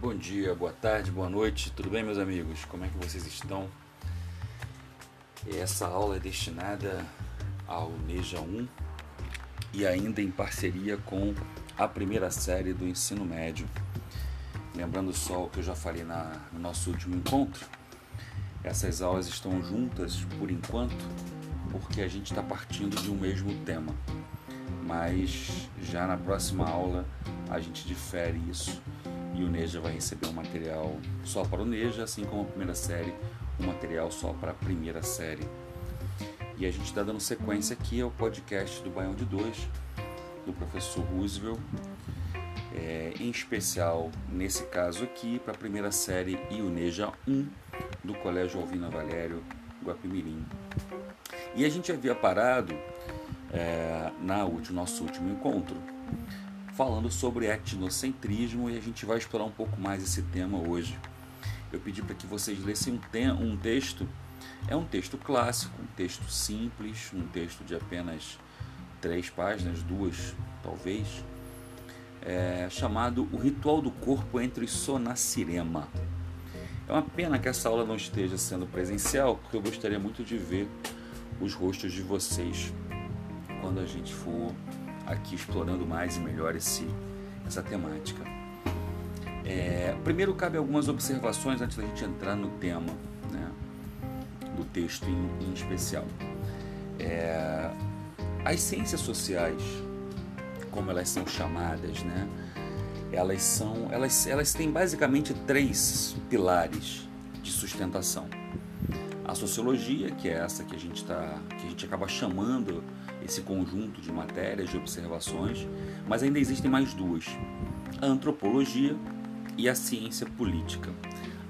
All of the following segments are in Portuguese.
Bom dia, boa tarde, boa noite, tudo bem, meus amigos? Como é que vocês estão? Essa aula é destinada ao NEJA 1 e ainda em parceria com a primeira série do ensino médio. Lembrando só o que eu já falei na, no nosso último encontro, essas aulas estão juntas por enquanto porque a gente está partindo de um mesmo tema, mas já na próxima aula a gente difere isso e o Neja vai receber um material só para o Neja, assim como a primeira série, um material só para a primeira série. E a gente está dando sequência aqui ao podcast do Baião de Dois, do professor Roosevelt, é, em especial nesse caso aqui para a primeira série e o Neja 1 do Colégio Alvina Valério Guapimirim. E a gente havia parado é, na último, nosso último encontro falando sobre etnocentrismo e a gente vai explorar um pouco mais esse tema hoje. Eu pedi para que vocês lessem um, um texto, é um texto clássico, um texto simples, um texto de apenas três páginas, duas talvez, é, chamado O Ritual do Corpo entre Sonacirema. É uma pena que essa aula não esteja sendo presencial, porque eu gostaria muito de ver os rostos de vocês quando a gente for aqui explorando mais e melhor esse, essa temática. É, primeiro, cabe algumas observações antes da gente entrar no tema né, do texto em, em especial. É, as ciências sociais, como elas são chamadas, né, elas são, elas, elas têm basicamente três pilares de sustentação. A sociologia, que é essa que a gente tá, que a gente acaba chamando esse conjunto de matérias, de observações, mas ainda existem mais duas: a antropologia e a ciência política.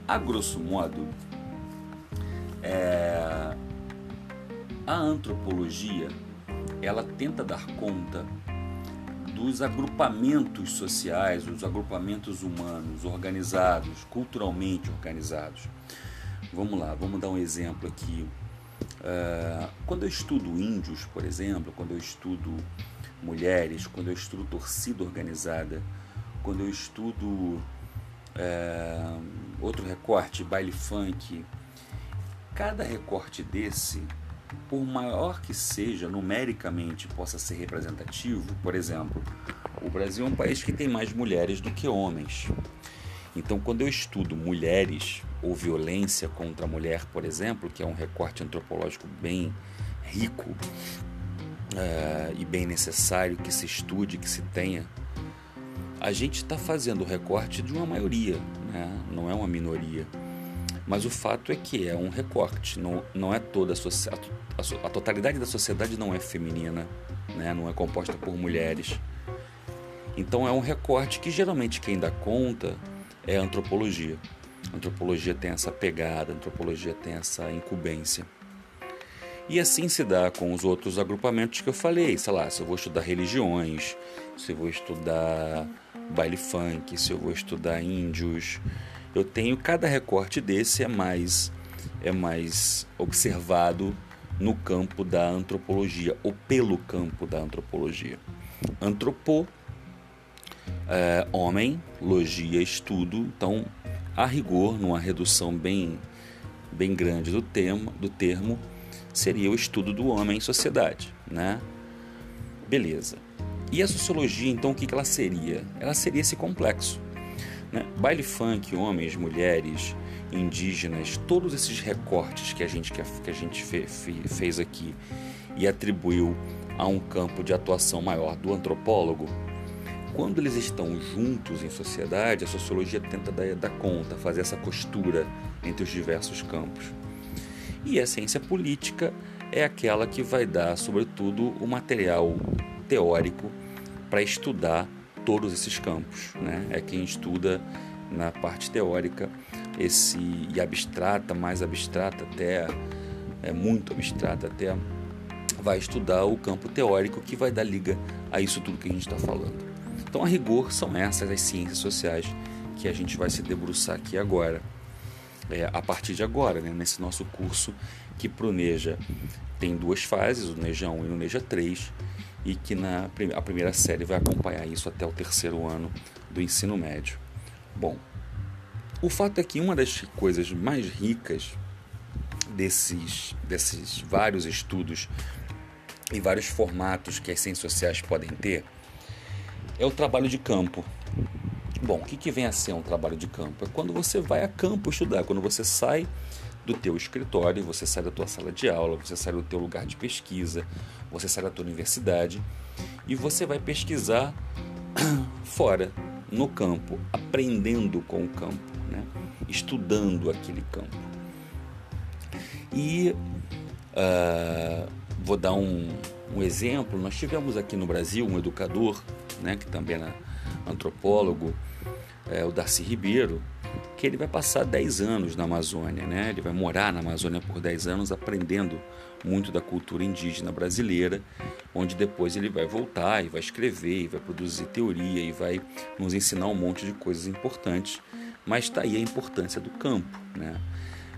A grosso modo, é... a antropologia ela tenta dar conta dos agrupamentos sociais, os agrupamentos humanos organizados, culturalmente organizados. Vamos lá, vamos dar um exemplo aqui Uh, quando eu estudo índios, por exemplo, quando eu estudo mulheres, quando eu estudo torcida organizada, quando eu estudo uh, outro recorte, baile funk, cada recorte desse, por maior que seja, numericamente possa ser representativo, por exemplo, o Brasil é um país que tem mais mulheres do que homens. Então, quando eu estudo mulheres ou violência contra a mulher, por exemplo, que é um recorte antropológico bem rico uh, e bem necessário que se estude, que se tenha, a gente está fazendo o recorte de uma maioria, né? não é uma minoria. Mas o fato é que é um recorte, não, não é toda a, a totalidade da sociedade não é feminina, né? não é composta por mulheres. Então é um recorte que geralmente quem dá conta é a antropologia. A antropologia tem essa pegada, antropologia tem essa incumbência. E assim se dá com os outros agrupamentos que eu falei, sei lá, se eu vou estudar religiões, se eu vou estudar baile funk, se eu vou estudar índios, eu tenho cada recorte desse é mais é mais observado no campo da antropologia ou pelo campo da antropologia. Antropo é, homem, logia, estudo. Então, a rigor, numa redução bem, bem grande do termo, do termo, seria o estudo do homem em sociedade, né? Beleza. E a sociologia, então, o que ela seria? Ela seria esse complexo. Né? Baile funk, homens, mulheres, indígenas, todos esses recortes que a gente, que a, gente fe, fe, fez aqui e atribuiu a um campo de atuação maior do antropólogo, quando eles estão juntos em sociedade, a sociologia tenta dar, dar conta, fazer essa costura entre os diversos campos. E a ciência política é aquela que vai dar, sobretudo, o material teórico para estudar todos esses campos. Né? É quem estuda na parte teórica esse e abstrata, mais abstrata até, é muito abstrata até, vai estudar o campo teórico que vai dar liga a isso tudo que a gente está falando. Então, a rigor, são essas as ciências sociais que a gente vai se debruçar aqui agora, é, a partir de agora, né, nesse nosso curso que para o NEJA tem duas fases, o NEJA 1 e o NEJA 3, e que na a primeira série vai acompanhar isso até o terceiro ano do ensino médio. Bom, O fato é que uma das coisas mais ricas desses, desses vários estudos e vários formatos que as ciências sociais podem ter é o trabalho de campo. Bom, o que, que vem a ser um trabalho de campo? É quando você vai a campo estudar, quando você sai do teu escritório, você sai da tua sala de aula, você sai do teu lugar de pesquisa, você sai da tua universidade e você vai pesquisar fora, no campo, aprendendo com o campo, né? estudando aquele campo. E uh, vou dar um, um exemplo: nós tivemos aqui no Brasil um educador, né, que também é antropólogo, é, o Darcy Ribeiro, que ele vai passar 10 anos na Amazônia, né? Ele vai morar na Amazônia por 10 anos aprendendo muito da cultura indígena brasileira, onde depois ele vai voltar e vai escrever, e vai produzir teoria e vai nos ensinar um monte de coisas importantes. Mas está aí a importância do campo, né?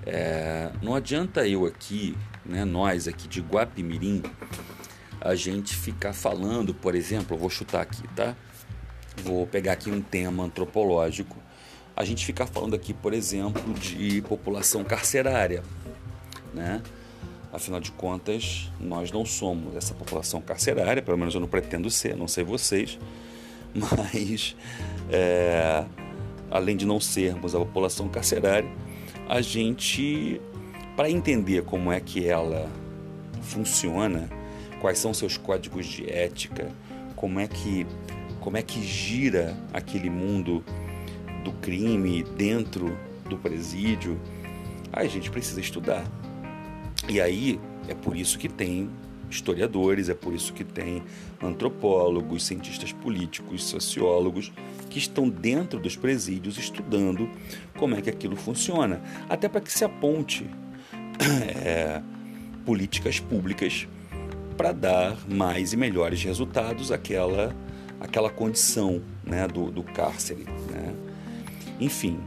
É, não adianta eu aqui, né, nós aqui de Guapimirim, a gente ficar falando, por exemplo, vou chutar aqui, tá? Vou pegar aqui um tema antropológico a gente ficar falando aqui, por exemplo, de população carcerária, né? Afinal de contas, nós não somos essa população carcerária, pelo menos eu não pretendo ser, não sei vocês, mas é, além de não sermos a população carcerária, a gente, para entender como é que ela funciona, quais são seus códigos de ética, como é que, como é que gira aquele mundo do crime dentro do presídio, a gente precisa estudar. E aí é por isso que tem historiadores, é por isso que tem antropólogos, cientistas políticos, sociólogos que estão dentro dos presídios estudando como é que aquilo funciona, até para que se aponte é, políticas públicas para dar mais e melhores resultados àquela, àquela condição né, do, do cárcere. Né? Enfim,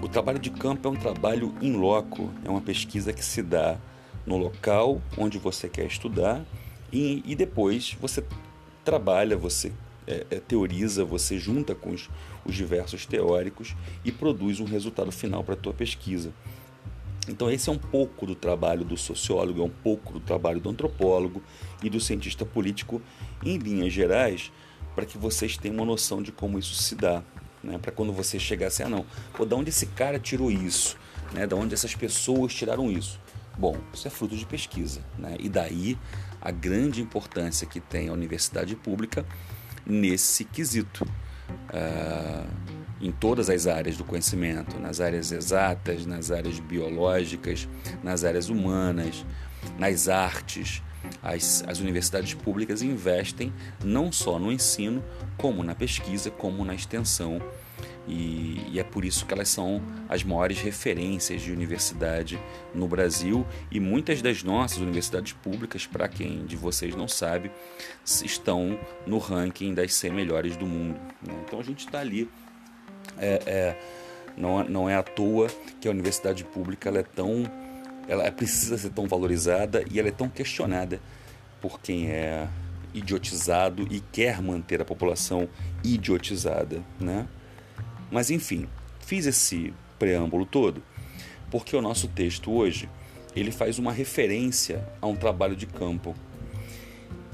o trabalho de campo é um trabalho in loco, é uma pesquisa que se dá no local onde você quer estudar e, e depois você trabalha, você é, é, teoriza, você junta com os, os diversos teóricos e produz um resultado final para a tua pesquisa. Então esse é um pouco do trabalho do sociólogo, é um pouco do trabalho do antropólogo e do cientista político em linhas gerais, para que vocês tenham uma noção de como isso se dá né? Para quando você chegar assim, ah não, pô, da onde esse cara tirou isso? Né? Da onde essas pessoas tiraram isso? Bom, isso é fruto de pesquisa, né? E daí a grande importância que tem a universidade pública nesse quesito. Uh, em todas as áreas do conhecimento, nas áreas exatas, nas áreas biológicas, nas áreas humanas, nas artes, as, as universidades públicas investem não só no ensino, como na pesquisa, como na extensão. E, e, é por isso que elas são as maiores referências de universidade no Brasil e muitas das nossas universidades públicas, para quem de vocês não sabe, estão no ranking das 100 melhores do mundo. Né? Então a gente está ali. É, é, não, não é à toa que a universidade pública ela é tão ela precisa ser tão valorizada e ela é tão questionada por quem é idiotizado e quer manter a população idiotizada, né? Mas enfim, fiz esse preâmbulo todo porque o nosso texto hoje ele faz uma referência a um trabalho de campo.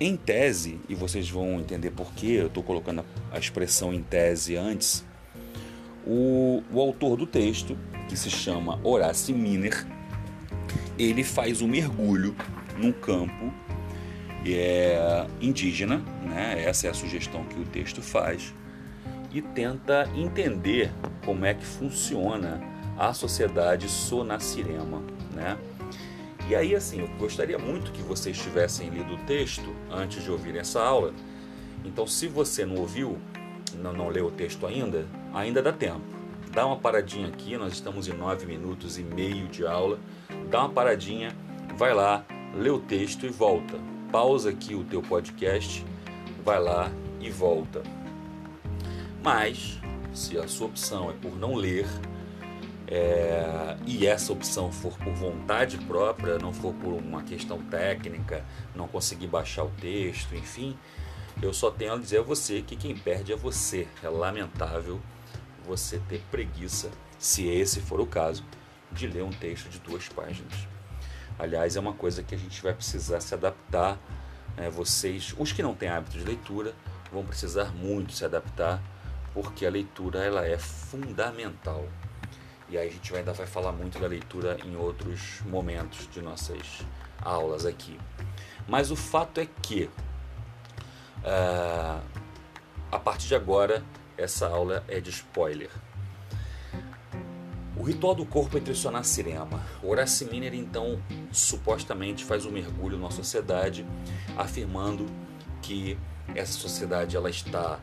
Em tese, e vocês vão entender por que eu estou colocando a expressão em tese antes, o, o autor do texto, que se chama Horace Miner, ele faz um mergulho num campo é, indígena, né? essa é a sugestão que o texto faz, e tenta entender como é que funciona a sociedade sonacirema. Né? E aí, assim, eu gostaria muito que vocês tivessem lido o texto antes de ouvir essa aula. Então, se você não ouviu, não, não leu o texto ainda, ainda dá tempo. Dá uma paradinha aqui, nós estamos em nove minutos e meio de aula dá uma paradinha, vai lá, lê o texto e volta. Pausa aqui o teu podcast, vai lá e volta. Mas, se a sua opção é por não ler, é, e essa opção for por vontade própria, não for por uma questão técnica, não conseguir baixar o texto, enfim, eu só tenho a dizer a você que quem perde é você. É lamentável você ter preguiça se esse for o caso, de ler um texto de duas páginas. Aliás, é uma coisa que a gente vai precisar se adaptar. Né? Vocês, os que não têm hábito de leitura, vão precisar muito se adaptar, porque a leitura ela é fundamental. E aí a gente ainda vai falar muito da leitura em outros momentos de nossas aulas aqui. Mas o fato é que uh, a partir de agora essa aula é de spoiler. O ritual do corpo entre Sonacirema. O Horace Miner, então, supostamente faz um mergulho na sociedade, afirmando que essa sociedade ela está,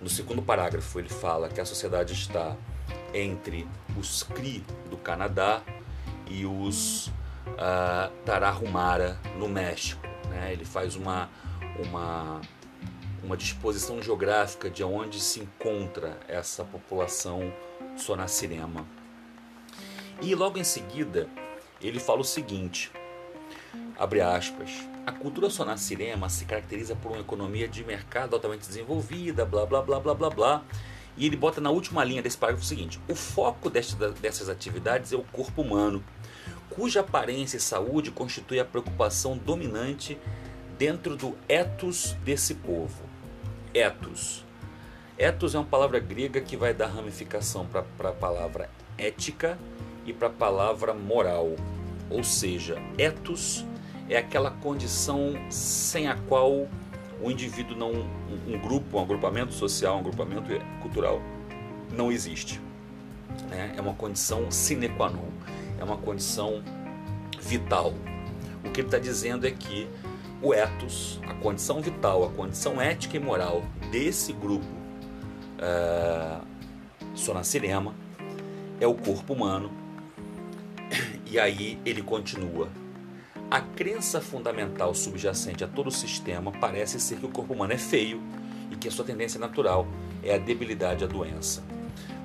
no segundo parágrafo, ele fala que a sociedade está entre os Cri do Canadá e os uh, Tarahumara no México. Né? Ele faz uma, uma, uma disposição geográfica de onde se encontra essa população sonacirema. E logo em seguida ele fala o seguinte, abre aspas, a cultura sonacirema se caracteriza por uma economia de mercado altamente desenvolvida, blá blá blá blá blá blá, e ele bota na última linha desse parágrafo o seguinte: o foco dessas atividades é o corpo humano, cuja aparência e saúde constitui a preocupação dominante dentro do ethos desse povo. Ethos. Ethos é uma palavra grega que vai dar ramificação para a palavra ética e para a palavra moral. Ou seja, ethos é aquela condição sem a qual o indivíduo não um, grupo, um agrupamento social, um agrupamento cultural não existe. Né? É uma condição sine qua non, é uma condição vital. O que ele está dizendo é que o ethos, a condição vital, a condição ética e moral desse grupo é, Sonacirema é o corpo humano. E aí ele continua a crença fundamental subjacente a todo o sistema parece ser que o corpo humano é feio e que a sua tendência natural é a debilidade à doença.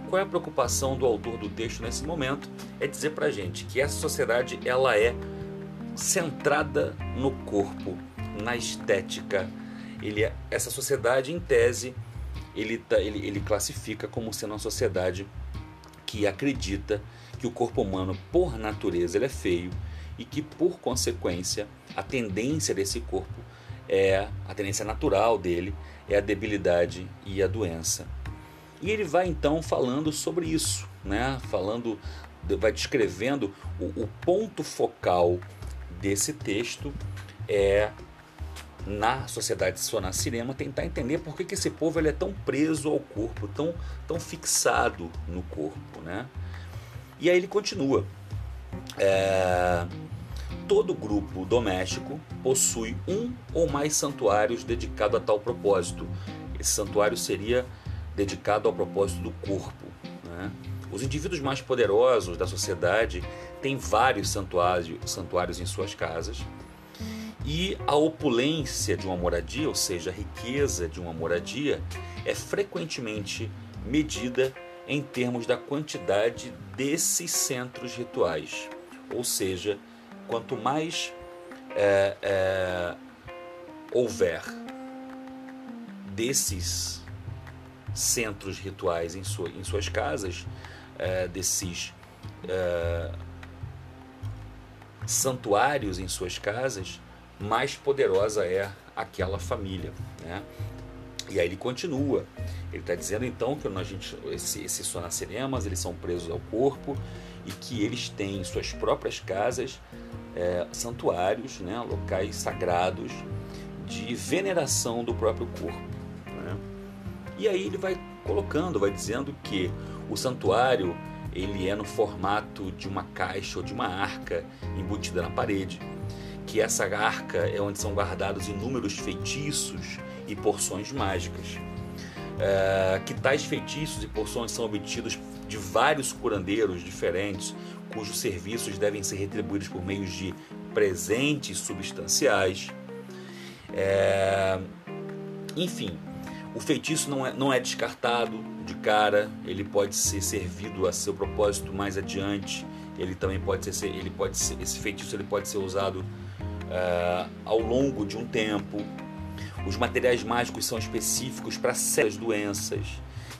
Qual é a preocupação do autor do texto nesse momento? É dizer para gente que essa sociedade ela é centrada no corpo, na estética. Ele é, essa sociedade, em tese, ele, tá, ele, ele classifica como sendo uma sociedade que acredita que o corpo humano, por natureza, ele é feio e que, por consequência, a tendência desse corpo é a tendência natural dele é a debilidade e a doença. E ele vai então falando sobre isso, né? Falando, vai descrevendo o, o ponto focal desse texto é na sociedade sonacirema tentar entender por que, que esse povo ele é tão preso ao corpo, tão, tão fixado no corpo, né? E aí ele continua. É, todo grupo doméstico possui um ou mais santuários dedicados a tal propósito. Esse santuário seria dedicado ao propósito do corpo. Né? Os indivíduos mais poderosos da sociedade têm vários santuários, santuários em suas casas. E a opulência de uma moradia, ou seja, a riqueza de uma moradia, é frequentemente medida em termos da quantidade desses centros rituais, ou seja, quanto mais é, é, houver desses centros rituais em, sua, em suas casas, é, desses é, santuários em suas casas, mais poderosa é aquela família. Né? E aí ele continua. Ele está dizendo então que a gente, esse, esses sonacinemas eles são presos ao corpo e que eles têm suas próprias casas é, santuários, né, locais sagrados de veneração do próprio corpo. Né? E aí ele vai colocando, vai dizendo que o santuário ele é no formato de uma caixa ou de uma arca embutida na parede, que essa arca é onde são guardados inúmeros feitiços e porções mágicas. É, que tais feitiços e porções são obtidos de vários curandeiros diferentes, cujos serviços devem ser retribuídos por meio de presentes substanciais. É... Enfim, o feitiço não é, não é descartado de cara, ele pode ser servido a seu propósito mais adiante. Ele também pode ser, ele pode ser, esse feitiço ele pode ser usado uh, ao longo de um tempo. Os materiais mágicos são específicos para certas doenças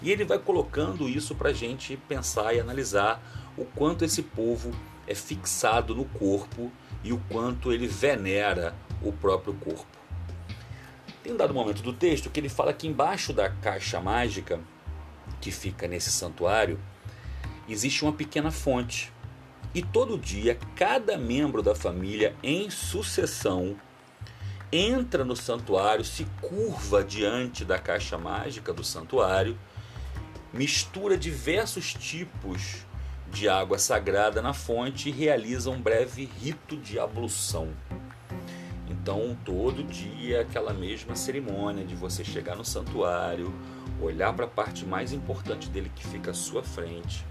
E ele vai colocando isso para a gente pensar e analisar o quanto esse povo é fixado no corpo e o quanto ele venera o próprio corpo. Tem um dado momento do texto que ele fala que embaixo da caixa mágica que fica nesse santuário existe uma pequena fonte. E todo dia, cada membro da família, em sucessão, entra no santuário, se curva diante da caixa mágica do santuário, mistura diversos tipos de água sagrada na fonte e realiza um breve rito de ablução. Então, todo dia, aquela mesma cerimônia de você chegar no santuário, olhar para a parte mais importante dele que fica à sua frente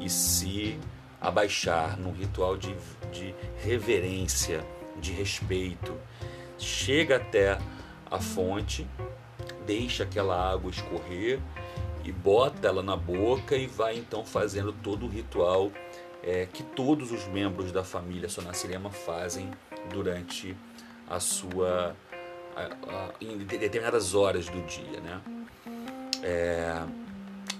e se abaixar num ritual de, de reverência, de respeito. Chega até a fonte, deixa aquela água escorrer e bota ela na boca e vai então fazendo todo o ritual é, que todos os membros da família Sonacirema fazem durante a sua a, a, em determinadas horas do dia, né? É,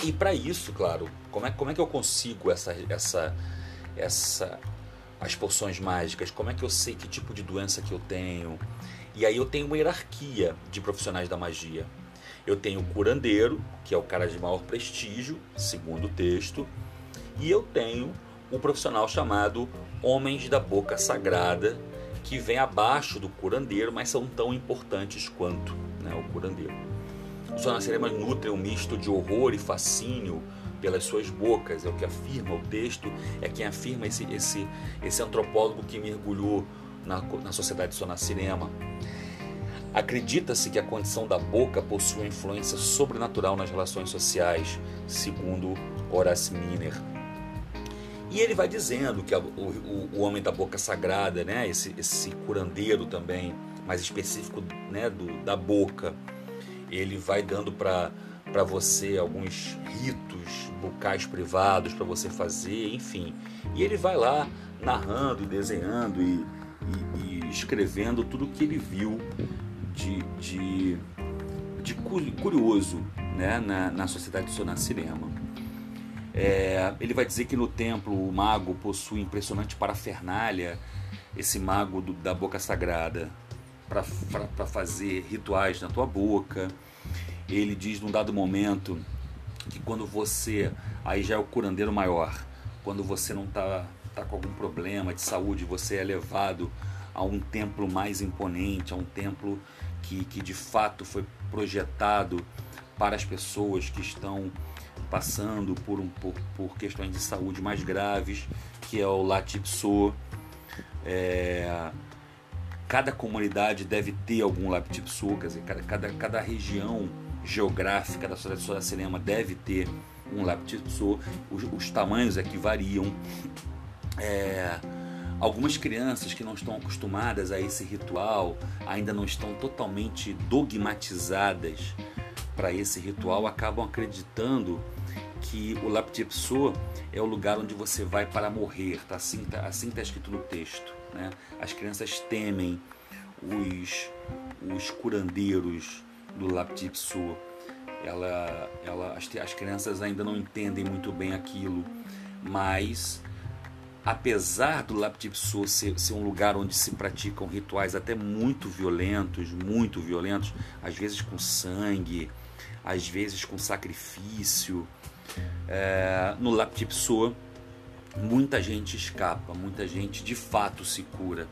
e para isso, claro, como é, como é que eu consigo essa, essa, essa, as poções mágicas? Como é que eu sei que tipo de doença que eu tenho? E aí eu tenho uma hierarquia de profissionais da magia. Eu tenho o curandeiro, que é o cara de maior prestígio, segundo o texto, e eu tenho o profissional chamado Homens da Boca Sagrada, que vem abaixo do curandeiro, mas são tão importantes quanto né, o curandeiro. Os Sonaceremas nutrem um misto de horror e fascínio pelas suas bocas, é o que afirma o texto, é quem afirma esse, esse, esse antropólogo que mergulhou na, na sociedade sonacirema. Acredita-se que a condição da boca possui influência sobrenatural nas relações sociais, segundo Horace Miner. E ele vai dizendo que a, o, o, homem da boca sagrada, né, esse, esse curandeiro também, mais específico né, do, da boca, ele vai dando para para você alguns ritos bucais privados para você fazer, enfim. E ele vai lá narrando, desenhando e, e, e escrevendo tudo o que ele viu de, de, de curioso né, na, na sociedade sonacirema. É, ele vai dizer que no templo o mago possui impressionante parafernália, esse mago do, da boca sagrada, para fazer rituais na tua boca. Ele diz num dado momento que quando você, aí já é o curandeiro maior, quando você não está tá com algum problema de saúde, você é levado a um templo mais imponente, a um templo que, que de fato foi projetado para as pessoas que estão passando por, um, por, por questões de saúde mais graves, que é o Latipso. É, cada comunidade deve ter algum Latipso, quer cada, cada, cada região geográfica da sociedade de cinema deve ter um Latipso. Os, os tamanhos aqui variam. É, Algumas crianças que não estão acostumadas a esse ritual, ainda não estão totalmente dogmatizadas para esse ritual, acabam acreditando que o Laptipso é o lugar onde você vai para morrer, tá? assim está assim tá escrito no texto. Né? As crianças temem os, os curandeiros do Laptipso. Ela, ela, as, as crianças ainda não entendem muito bem aquilo, mas apesar do Laptipso ser, ser um lugar onde se praticam rituais até muito violentos, muito violentos, às vezes com sangue, às vezes com sacrifício, é, no Laptipso muita gente escapa, muita gente de fato se cura.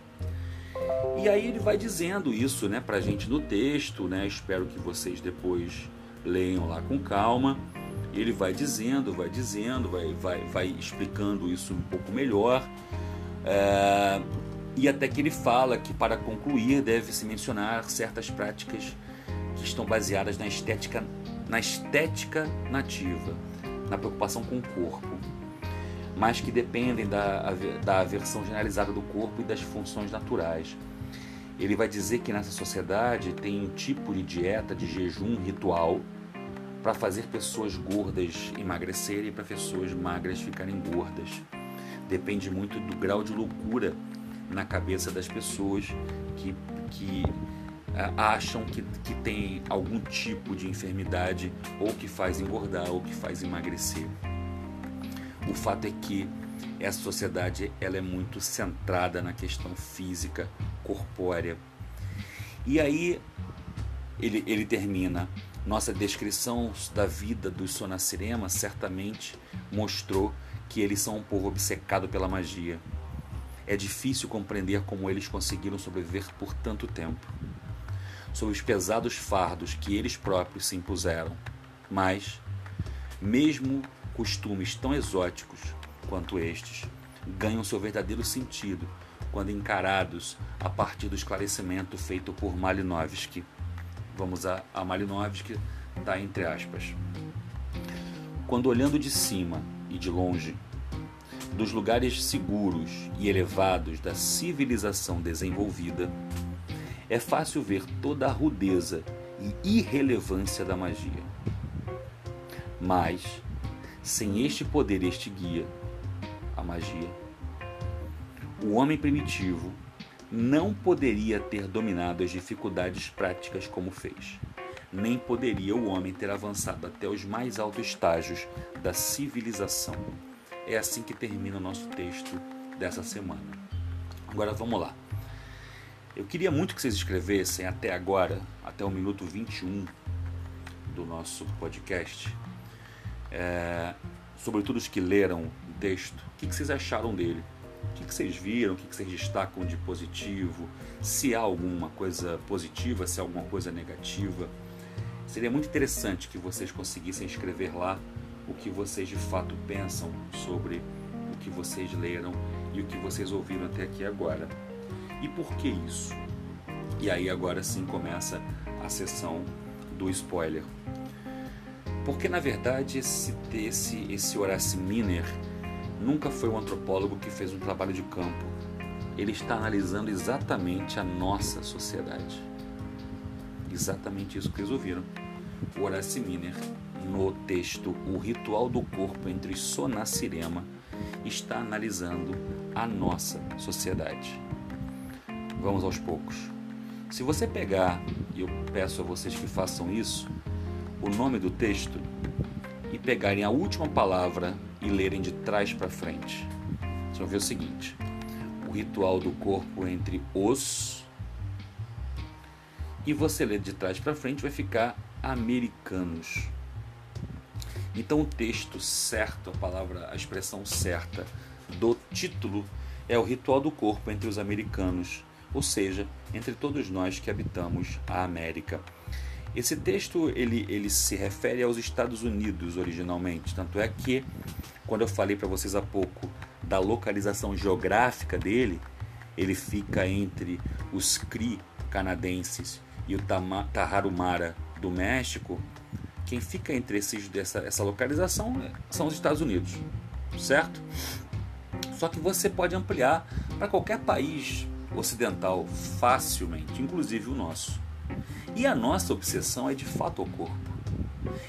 E aí ele vai dizendo isso né, pra gente no texto, né? Espero que vocês depois leiam lá com calma ele vai dizendo, vai dizendo, vai, vai, vai explicando isso um pouco melhor. É, e até que ele fala que para concluir deve-se mencionar certas práticas que estão baseadas na estética, na estética nativa, na preocupação com o corpo, mas que dependem da, da aversão generalizada do corpo e das funções naturais. Ele vai dizer que nessa sociedade tem um tipo de dieta de jejum ritual para fazer pessoas gordas emagrecerem e para pessoas magras ficarem gordas. Depende muito do grau de loucura na cabeça das pessoas que, que acham que, que tem algum tipo de enfermidade ou que faz engordar ou que faz emagrecer. O fato é que essa sociedade ela é muito centrada na questão física, corpórea. E aí ele, ele termina. Nossa descrição da vida dos Sonacirema certamente mostrou que eles são um povo obcecado pela magia. É difícil compreender como eles conseguiram sobreviver por tanto tempo, sob os pesados fardos que eles próprios se impuseram. Mas, mesmo costumes tão exóticos quanto estes ganham seu verdadeiro sentido quando encarados a partir do esclarecimento feito por Malinowski. Vamos a, a Malinowski, está entre aspas. Quando olhando de cima e de longe, dos lugares seguros e elevados da civilização desenvolvida, é fácil ver toda a rudeza e irrelevância da magia. Mas, sem este poder, este guia, a magia, o homem primitivo não poderia ter dominado as dificuldades práticas como fez. Nem poderia o homem ter avançado até os mais altos estágios da civilização é assim que termina o nosso texto dessa semana. Agora vamos lá. Eu queria muito que vocês escrevessem até agora, até o minuto 21 do nosso podcast, é, sobretudo os que leram o texto, o que, vocês acharam dele? O que, vocês viram? O que vocês destacam de positivo? Se há alguma coisa positiva, se há alguma coisa negativa. Seria muito interessante que vocês conseguissem escrever lá o que vocês de fato pensam sobre o que vocês leram e o que vocês ouviram até aqui agora. E por que isso? E aí agora sim começa a sessão do spoiler. Porque na verdade esse, esse, esse Horace Miner nunca foi um antropólogo que fez um trabalho de campo. Ele está analisando exatamente a nossa sociedade. Exatamente isso que eles ouviram. O Horace Miner no texto O Ritual do Corpo entre Sonacirema, está analisando a nossa sociedade. Vamos aos poucos. Se você pegar, e eu peço a vocês que façam isso, o nome do texto e pegarem a última palavra e lerem de trás para frente. Vocês vão ver o seguinte: o ritual do corpo entre os. E você ler de trás para frente vai ficar americanos. Então o texto certo, a palavra, a expressão certa do título é o ritual do corpo entre os americanos, ou seja, entre todos nós que habitamos a América. Esse texto ele, ele se refere aos Estados Unidos originalmente, tanto é que quando eu falei para vocês há pouco da localização geográfica dele, ele fica entre os Cri canadenses e o Tarahumara do México, quem fica entre esses, dessa, essa localização é, são os Estados Unidos, certo? Só que você pode ampliar para qualquer país ocidental facilmente, inclusive o nosso. E a nossa obsessão é de fato o corpo.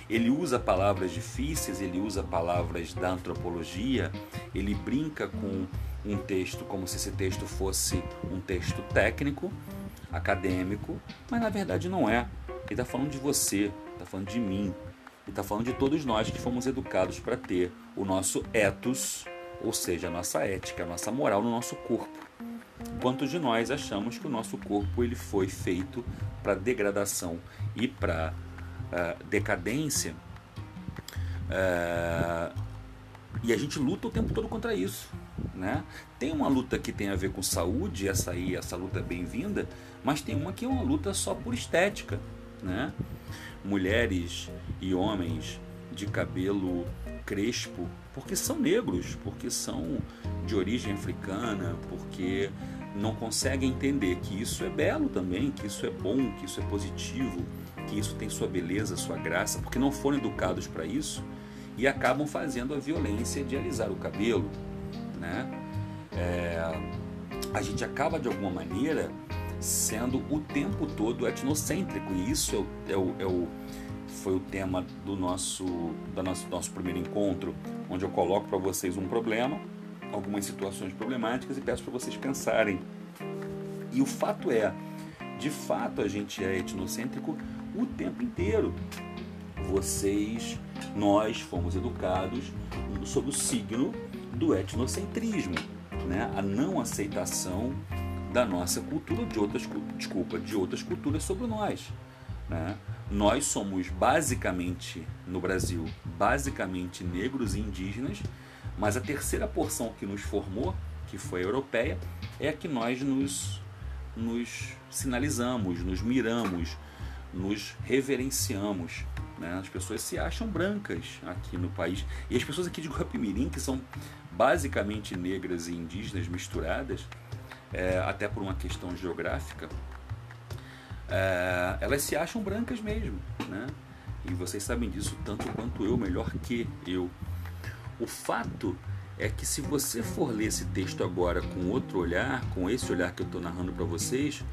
Ele usa palavras difíceis, ele usa palavras da antropologia, ele brinca com um texto como se esse texto fosse um texto técnico, acadêmico, mas na verdade não é. Ele está falando de você, está falando de mim, está falando de todos nós que fomos educados para ter o nosso ethos, ou seja, a nossa ética, a nossa moral no nosso corpo. Quantos de nós achamos que o nosso corpo ele foi feito para degradação e para uh, eh, decadência? Uh, e a gente luta o tempo todo contra isso. Né? Tem uma luta que tem a ver com saúde, essa aí, essa luta é bem-vinda, mas tem uma que é uma luta só por estética. Né? mulheres e homens de cabelo crespo, porque são negros, porque são de origem africana, porque não conseguem entender que isso é belo também, que isso é bom, que isso é positivo, que isso tem sua beleza, sua graça, porque não foram educados para isso e acabam fazendo a violência de alisar o cabelo, né? É, a gente acaba de alguma maneira sendo o tempo todo etnocêntrico. E isso é o, é o, é o foi o tema do nosso, do nosso, nosso primeiro encontro, onde eu coloco para vocês um problema, algumas situações problemáticas e peço para vocês pensarem. E o fato é, De fato, a gente é etnocêntrico o tempo inteiro. Vocês, nós fomos educados sob o signo do etnocentrismo, né? a não aceitação da nossa cultura de outras desculpa de outras culturas sobre nós né? nós somos basicamente no Brasil basicamente negros e indígenas mas a terceira porção que nos formou que foi a europeia é a que nós nos nos sinalizamos nos miramos nos reverenciamos né? as pessoas se acham brancas aqui no país e as pessoas aqui de Guapimirim que são basicamente negras e indígenas misturadas é, até por uma questão geográfica, é, elas se acham brancas mesmo, né? E vocês sabem disso tanto quanto eu, melhor que eu. O fato é que se você for ler esse texto agora com outro olhar, com esse olhar que eu estou narrando para vocês,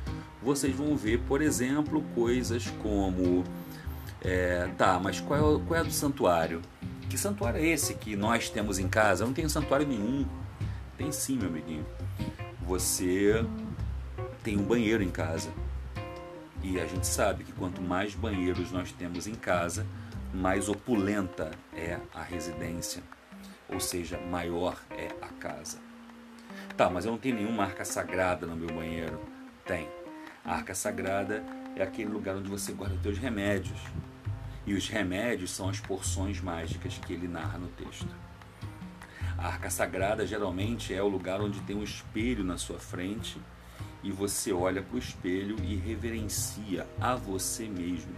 vocês vão ver, por exemplo, coisas como é, tá, mas qual é, qual é a do santuário? Que santuário é esse que nós temos em casa? Eu não tenho santuário nenhum. Tem sim, meu amiguinho você tem um banheiro em casa. E a gente sabe que quanto mais banheiros nós temos em casa, mais opulenta é a residência, ou seja, maior é a casa. Tá, mas eu não tenho nenhuma arca sagrada no meu banheiro. Tem. A arca sagrada é aquele lugar onde você guarda seus remédios. E os remédios são as porções mágicas que ele narra no texto. A arca sagrada geralmente é o lugar onde tem um espelho na sua frente e você olha para o espelho e reverencia a você mesmo.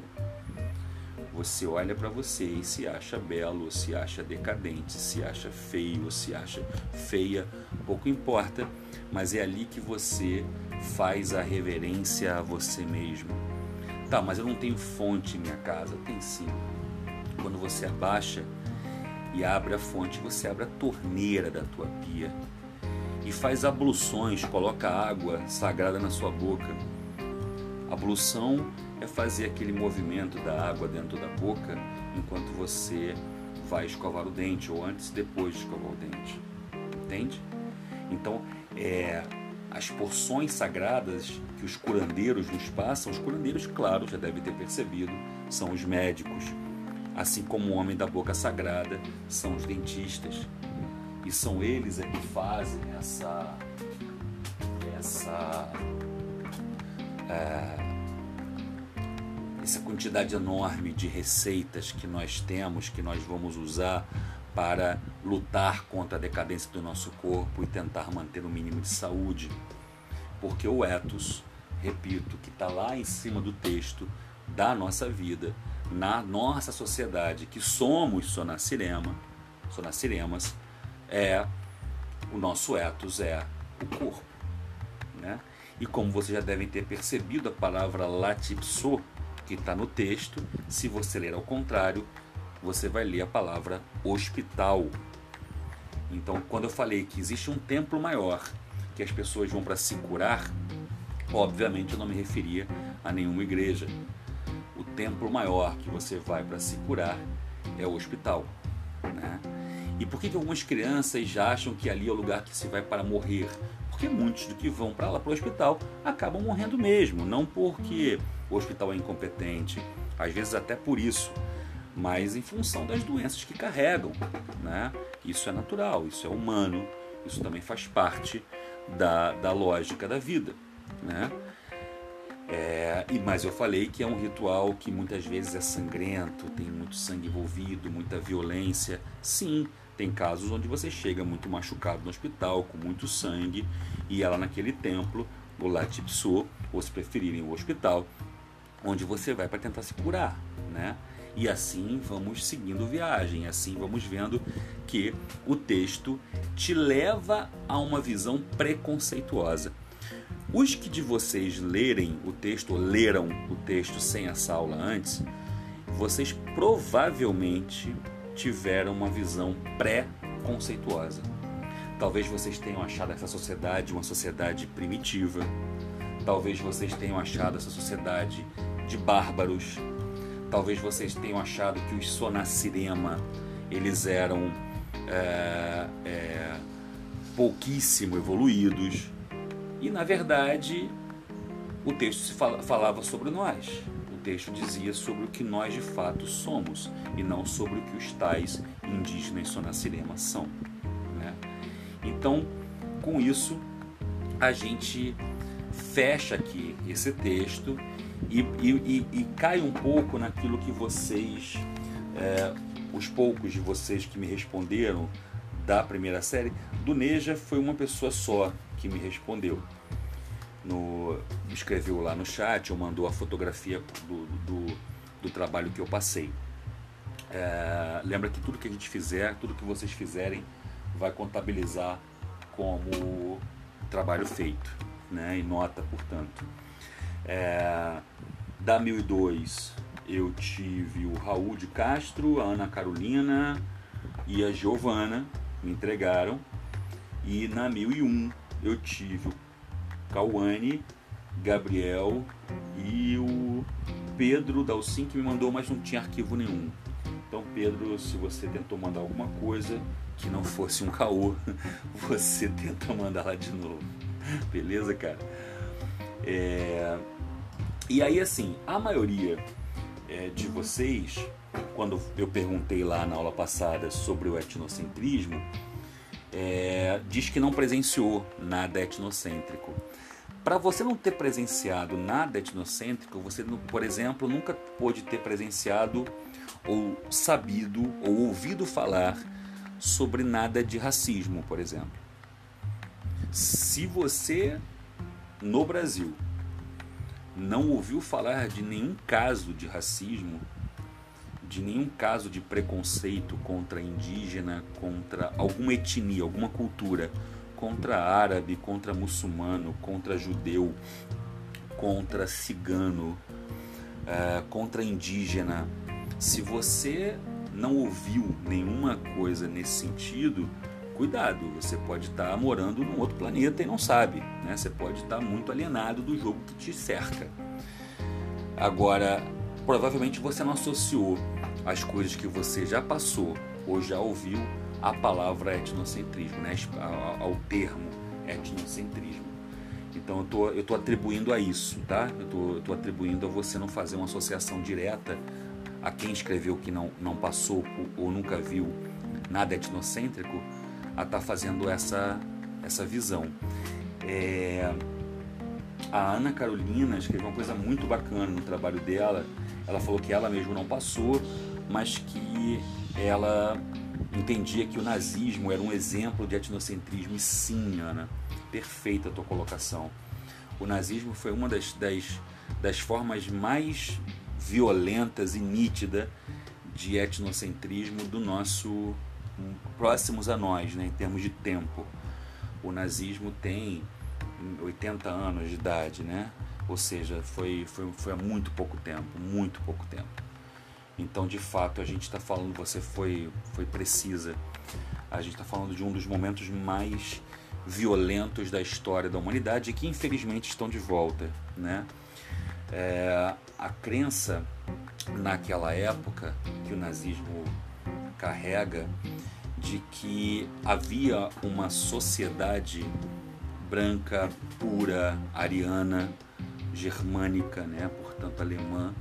Você olha para você e se acha belo, se acha decadente, se acha feio, se acha feia, pouco importa, mas é ali que você faz a reverência a você mesmo. Tá, mas eu não tenho fonte em minha casa. Tem sim. Quando você abaixa e abre a fonte, você abre a torneira da tua pia e faz abluções, coloca água sagrada na sua boca. Ablução é fazer aquele movimento da água dentro da boca enquanto você vai escovar o dente ou antes e depois de escovar o dente. Entende? Então, é, as porções sagradas que os curandeiros nos passam, os curandeiros, claro, já devem ter percebido, são os médicos, assim como o homem da boca sagrada são os dentistas. E são eles é que fazem essa essa essa quantidade enorme de receitas que nós temos, que nós vamos usar para lutar contra a decadência do nosso corpo e tentar manter o mínimo de saúde. Porque o ethos, repito, que está lá em cima do texto da nossa vida, na nossa sociedade, que somos sonacirema, sonaciremas, é o nosso ethos é o corpo. Né? E como vocês já devem ter percebido, a palavra latipso, que está no texto, se você ler ao contrário, você vai ler a palavra hospital. Então, quando eu falei que existe um templo maior, que as pessoas vão para se curar, obviamente eu não me referia a nenhuma igreja, o templo maior que você vai para se curar é o hospital. Né? E por que, que algumas crianças já acham que ali é o lugar que se vai para morrer? Porque muitos do que vão para lá para o hospital acabam morrendo mesmo, não porque o hospital é incompetente, às vezes até por isso, mas em função das doenças que carregam. Né? Isso é natural, isso é humano, isso também faz parte da, da lógica da vida. Né? É, mas eu falei que é um ritual que muitas vezes é sangrento, tem muito sangue envolvido, muita violência. Sim, tem casos onde você chega muito machucado no hospital, com muito sangue, e é lá naquele templo, o Latipso, ou se preferirem o hospital, onde você vai para tentar se curar, né? E assim vamos seguindo viagem, assim vamos vendo que o texto te leva a uma visão preconceituosa. Os que de vocês lerem o texto, ou leram o texto sem essa aula antes, vocês provavelmente tiveram uma visão pré-conceituosa. Talvez vocês tenham achado essa sociedade uma sociedade primitiva. Talvez vocês tenham achado essa sociedade de bárbaros. Talvez vocês tenham achado que os Sonacirema eles eram é, é, pouquíssimo evoluídos. E na verdade, o texto falava sobre nós. Texto dizia sobre o que nós de fato somos e não sobre o que os tais indígenas Sonacirema são. Né? Então, com isso, a gente fecha aqui esse texto e, e, e, e cai um pouco naquilo que vocês, é, os poucos de vocês que me responderam da primeira série, do Neja foi uma pessoa só que me respondeu. No, escreveu lá no chat, ou mandou a fotografia do, do, do trabalho que eu passei. É, lembra que tudo que a gente fizer, tudo que vocês fizerem, vai contabilizar como trabalho feito, né? E nota, portanto. É, da 1002 eu tive o Raul de Castro, a Ana Carolina e a Giovana me entregaram. E na 1001 eu tive o Cauane, Gabriel e o Pedro Dalcin que me mandou, mas não tinha arquivo nenhum. Então, Pedro, se você tentou mandar alguma coisa que não fosse um caô, você tenta mandar lá de novo. Beleza, cara? É... E aí, assim, a maioria é, de vocês, quando eu perguntei lá na aula passada sobre o etnocentrismo, é, diz que não presenciou nada etnocêntrico. Para você não ter presenciado nada etnocêntrico, você, por exemplo, nunca pôde ter presenciado ou sabido ou ouvido falar sobre nada de racismo, por exemplo. Se você no Brasil não ouviu falar de nenhum caso de racismo, de nenhum caso de preconceito contra indígena, contra alguma etnia, alguma cultura, contra árabe, contra muçulmano, contra judeu, contra cigano, uh, contra indígena. Se você não ouviu nenhuma coisa nesse sentido, cuidado, você pode estar morando num outro planeta e não sabe, né? Você pode estar muito alienado do jogo que te cerca. Agora, provavelmente você não associou as coisas que você já passou ou já ouviu à palavra etnocentrismo, né? ao termo etnocentrismo. Então eu tô, eu tô atribuindo a isso, tá? Eu tô, eu tô atribuindo a você não fazer uma associação direta a quem escreveu que não, não passou ou nunca viu nada etnocêntrico a estar tá fazendo essa, essa visão. É, a Ana Carolina escreveu uma coisa muito bacana no trabalho dela. Ela falou que ela mesma não passou, mas que ela entendia que o nazismo era um exemplo de etnocentrismo. E sim, Ana, perfeita a tua colocação. O nazismo foi uma das, das, das formas mais violentas e nítida de etnocentrismo do nosso próximos a nós, né, em termos de tempo. O nazismo tem 80 anos de idade, né? Ou seja, foi, foi, foi há muito pouco tempo, muito pouco tempo. Então, de fato, a gente está falando, você foi, foi precisa, a gente está falando de um dos momentos mais violentos da história da humanidade e que infelizmente estão de volta, né? É, a crença naquela época que o nazismo carrega de que havia uma sociedade branca, pura, ariana, germânica, né, portanto alemã,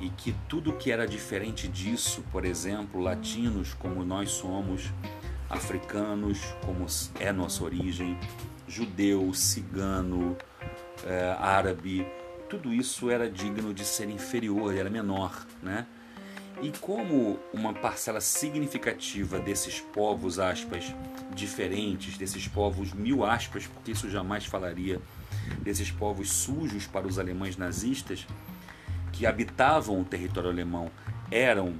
e que tudo que era diferente disso, por exemplo, latinos como nós somos, africanos como é nossa origem, judeu, cigano, é, árabe, tudo isso era digno de ser inferior, era menor, né? E como uma parcela significativa desses povos, aspas, diferentes, desses povos, mil aspas, porque isso jamais falaria, desses povos sujos para os alemães nazistas, que habitavam o território alemão, eram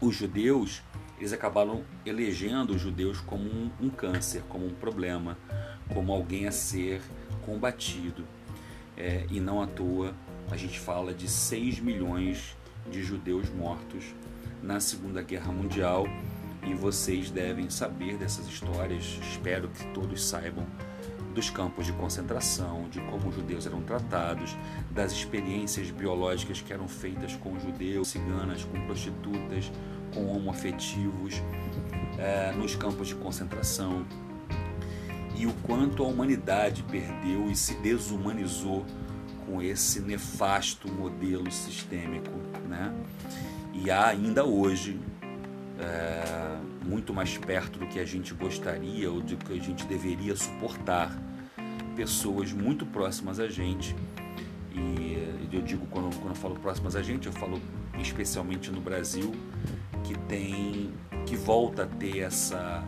os judeus, eles acabaram elegendo os judeus como um, um câncer, como um problema, como alguém a ser combatido. É, e não à toa a gente fala de 6 milhões de judeus mortos na Segunda Guerra Mundial e vocês devem saber dessas histórias, espero que todos saibam dos campos de concentração, de como os judeus eram tratados, das experiências biológicas que eram feitas com judeus, ciganas, com prostitutas, com homoafetivos é, nos campos de concentração e o quanto a humanidade perdeu e se desumanizou com esse nefasto modelo sistêmico, né? E há ainda hoje é, muito mais perto do que a gente gostaria ou do que a gente deveria suportar pessoas muito próximas a gente e eu digo quando, quando eu falo próximas a gente eu falo especialmente no Brasil que tem que volta a ter essa,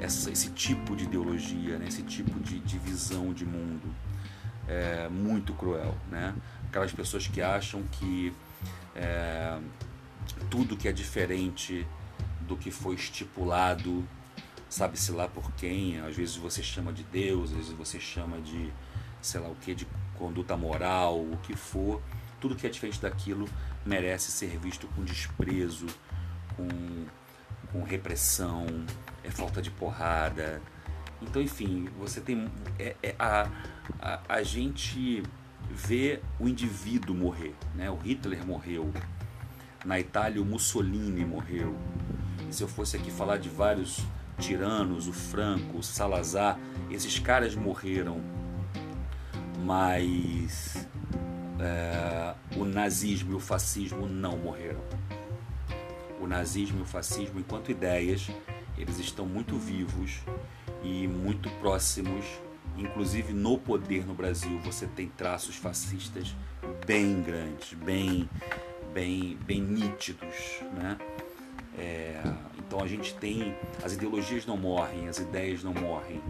essa esse tipo de ideologia né? esse tipo de, de visão de mundo é, muito cruel, né? Aquelas pessoas que acham que é, tudo que é diferente do que foi estipulado, sabe-se lá por quem, às vezes você chama de Deus, às vezes você chama de, sei lá o que, de conduta moral, o que for, tudo que é diferente daquilo merece ser visto com desprezo, com, com repressão, é falta de porrada. Então, enfim, você tem. É, é a, a, a gente vê o indivíduo morrer. Né? O Hitler morreu. Na Itália, o Mussolini morreu. E se eu fosse aqui falar de vários tiranos, o Franco, o Salazar, esses caras morreram. Mas é, o nazismo e o fascismo não morreram. O nazismo e o fascismo, enquanto ideias, eles estão muito vivos e muito próximos inclusive no poder no Brasil você tem traços fascistas bem grandes, bem, bem, bem nítidos, né? É, então a gente tem as ideologias não morrem, as ideias não morrem,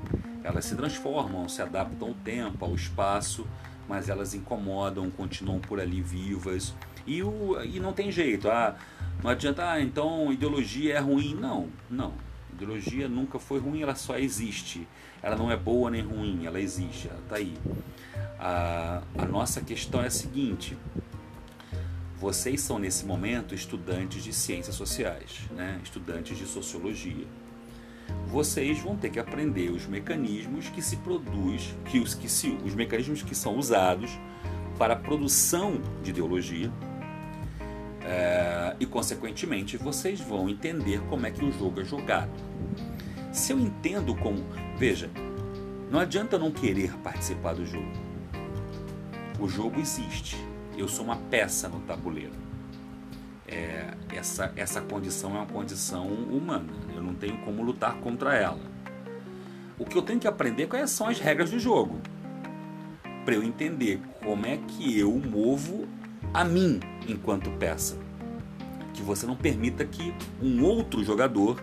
elas se transformam, se adaptam ao tempo, ao espaço, mas elas incomodam, continuam por ali vivas e, o, e não tem jeito. Ah, não adianta, ah, então ideologia é ruim. Não, não. Ideologia nunca foi ruim, ela só existe. Ela não é boa nem ruim, ela existe, ela está aí. A, a nossa questão é a seguinte: vocês são nesse momento estudantes de ciências sociais, né? estudantes de sociologia. Vocês vão ter que aprender os mecanismos que se produz, que os que se, os mecanismos que são usados para a produção de ideologia é, e, consequentemente, vocês vão entender como é que o jogo é jogado. Se eu entendo como. Veja, não adianta não querer participar do jogo. O jogo existe. Eu sou uma peça no tabuleiro. É, essa, essa condição é uma condição humana. Eu não tenho como lutar contra ela. O que eu tenho que aprender quais são as regras do jogo. Para eu entender como é que eu movo a mim enquanto peça. Que você não permita que um outro jogador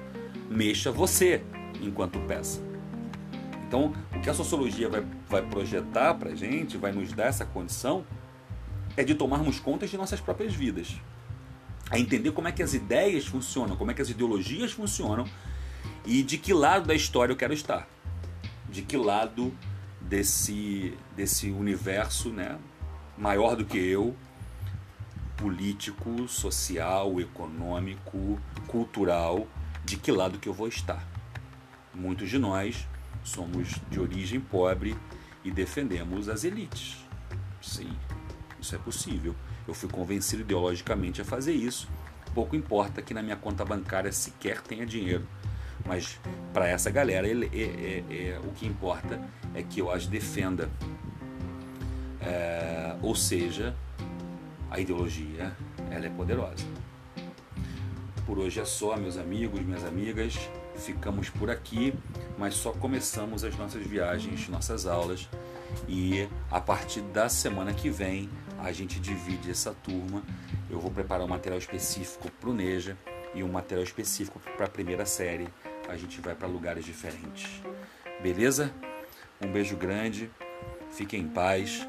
mexa você enquanto peça. Então, o que a sociologia vai, vai projetar para a gente, vai nos dar essa condição, é de tomarmos conta de nossas próprias vidas. A entender como é que as ideias funcionam, como é que as ideologias funcionam e de que lado da história eu quero estar. De que lado desse, desse universo né, maior do que eu, político, social, econômico, cultural, de que lado que eu vou estar. Muitos de nós somos de origem pobre e defendemos as elites. Sim, isso é possível. Eu fui convencido ideologicamente a fazer isso. Pouco importa que na minha conta bancária sequer tenha dinheiro. Mas para essa galera, ele, é, é, é, o que importa é que eu as defenda. É, ou seja, a ideologia ela é poderosa. Por hoje é só, meus amigos, minhas amigas. Ficamos por aqui, mas só começamos as nossas viagens, nossas aulas. E a partir da semana que vem a gente divide essa turma. Eu vou preparar um material específico para o Neja e um material específico para a primeira série. A gente vai para lugares diferentes. Beleza? Um beijo grande. Fiquem em paz.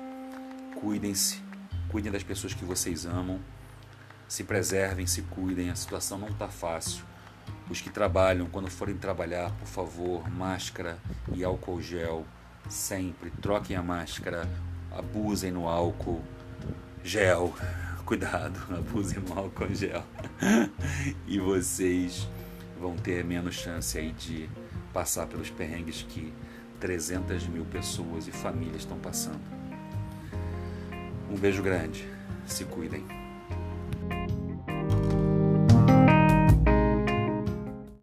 Cuidem-se Cuidem das pessoas que vocês amam. Se preservem, se cuidem. A situação não está fácil. Os que trabalham, quando forem trabalhar, por favor, máscara e álcool gel. Sempre troquem a máscara, abusem no álcool gel. Cuidado, abusem no álcool gel. e vocês vão ter menos chance aí de passar pelos perrengues que 300 mil pessoas e famílias estão passando. Um beijo grande. Se cuidem.